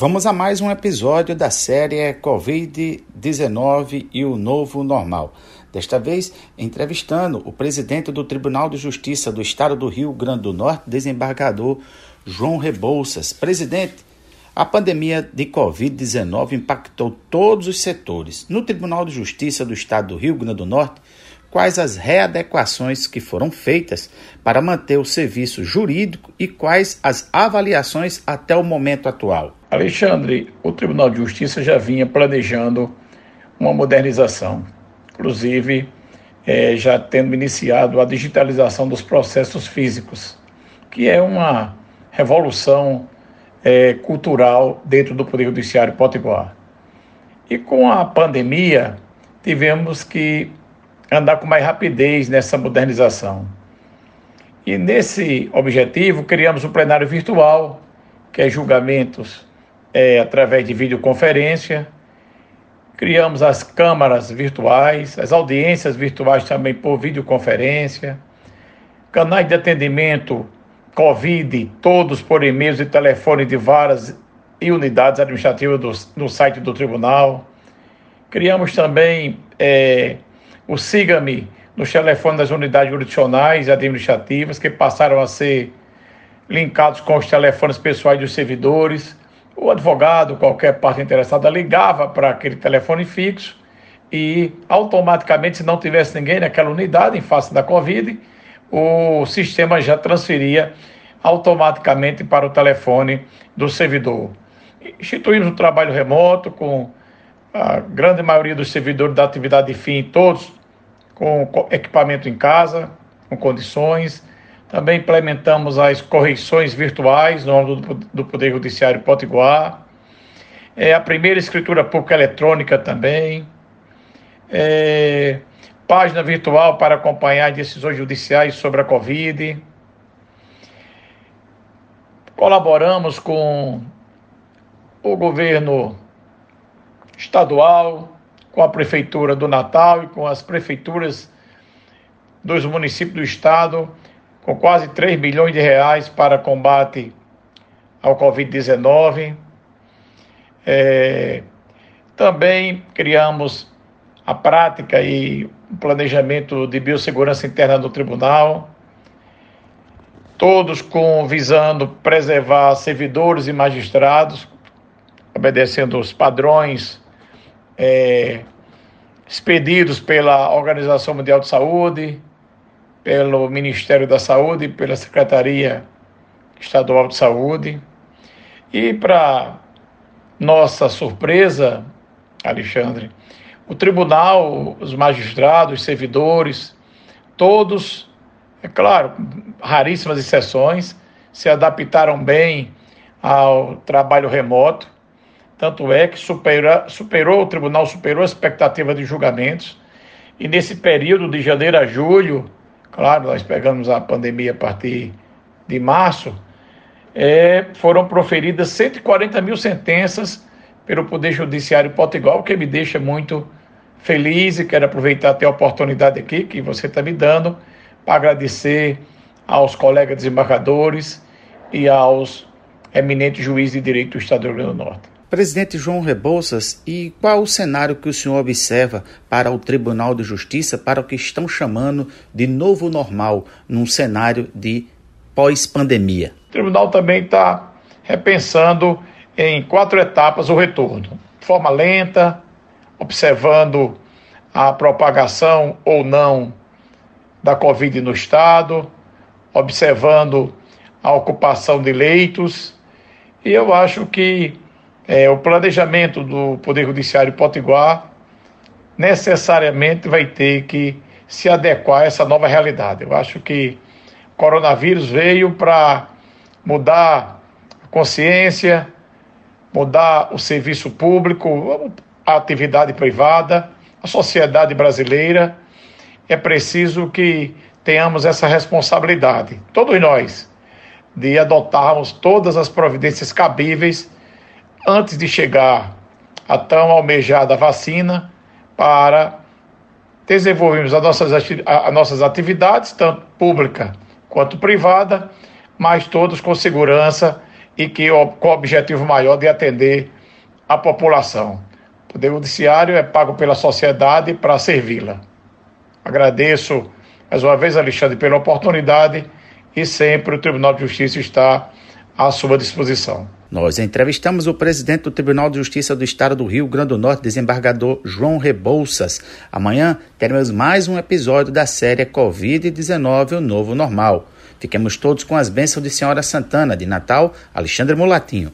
Vamos a mais um episódio da série Covid-19 e o Novo Normal. Desta vez, entrevistando o presidente do Tribunal de Justiça do Estado do Rio Grande do Norte, desembargador João Rebouças. Presidente, a pandemia de Covid-19 impactou todos os setores. No Tribunal de Justiça do Estado do Rio Grande do Norte, quais as readequações que foram feitas para manter o serviço jurídico e quais as avaliações até o momento atual. Alexandre, o Tribunal de Justiça já vinha planejando uma modernização, inclusive é, já tendo iniciado a digitalização dos processos físicos, que é uma revolução é, cultural dentro do Poder Judiciário Potiguar. E com a pandemia, tivemos que andar com mais rapidez nessa modernização. E nesse objetivo, criamos um plenário virtual, que é julgamentos é, através de videoconferência. Criamos as câmaras virtuais, as audiências virtuais também por videoconferência, canais de atendimento Covid, todos por e-mails e telefone de varas e unidades administrativas do, no site do tribunal. Criamos também é, o Siga-me nos telefones das unidades jurisdicionais e administrativas, que passaram a ser linkados com os telefones pessoais dos servidores. O advogado, qualquer parte interessada, ligava para aquele telefone fixo e automaticamente, se não tivesse ninguém naquela unidade em face da Covid, o sistema já transferia automaticamente para o telefone do servidor. Instituímos o trabalho remoto com a grande maioria dos servidores da atividade de fim, todos com equipamento em casa, com condições. Também implementamos as correções virtuais no âmbito do Poder Judiciário Potiguar. É, a primeira escritura pública eletrônica também. É, página virtual para acompanhar decisões judiciais sobre a Covid. Colaboramos com o governo estadual, com a Prefeitura do Natal e com as prefeituras dos municípios do estado, com quase 3 bilhões de reais para combate ao Covid-19. É, também criamos a prática e o planejamento de biossegurança interna do tribunal, todos com visando preservar servidores e magistrados, obedecendo os padrões é, expedidos pela Organização Mundial de Saúde, pelo Ministério da Saúde, pela Secretaria Estadual de Saúde. E para nossa surpresa, Alexandre, o tribunal, os magistrados, os servidores, todos, é claro, raríssimas exceções, se adaptaram bem ao trabalho remoto tanto é que supera, superou, o tribunal superou a expectativa de julgamentos. E nesse período de janeiro a julho, claro, nós pegamos a pandemia a partir de março, é, foram proferidas 140 mil sentenças pelo Poder Judiciário Potiguar, o que me deixa muito feliz e quero aproveitar até a oportunidade aqui que você está me dando para agradecer aos colegas desembargadores e aos eminentes juízes de direito do Estado do Rio Grande do Norte. Presidente João Rebouças, e qual o cenário que o senhor observa para o Tribunal de Justiça, para o que estão chamando de novo normal, num cenário de pós-pandemia? O tribunal também está repensando em quatro etapas o retorno. De forma lenta, observando a propagação ou não da Covid no Estado, observando a ocupação de leitos, e eu acho que é, o planejamento do Poder Judiciário Potiguar necessariamente vai ter que se adequar a essa nova realidade. Eu acho que o coronavírus veio para mudar a consciência, mudar o serviço público, a atividade privada, a sociedade brasileira. É preciso que tenhamos essa responsabilidade, todos nós, de adotarmos todas as providências cabíveis antes de chegar a tão almejada vacina para desenvolvermos as nossas, as nossas atividades, tanto pública quanto privada, mas todos com segurança e que com o objetivo maior de atender a população. O Poder Judiciário é pago pela sociedade para servi-la. Agradeço mais uma vez, Alexandre, pela oportunidade e sempre o Tribunal de Justiça está à sua disposição. Nós entrevistamos o presidente do Tribunal de Justiça do Estado do Rio Grande do Norte, desembargador João Rebouças. Amanhã teremos mais um episódio da série Covid-19, o Novo Normal. Fiquemos todos com as bênçãos de Senhora Santana, de Natal, Alexandre Mulatinho.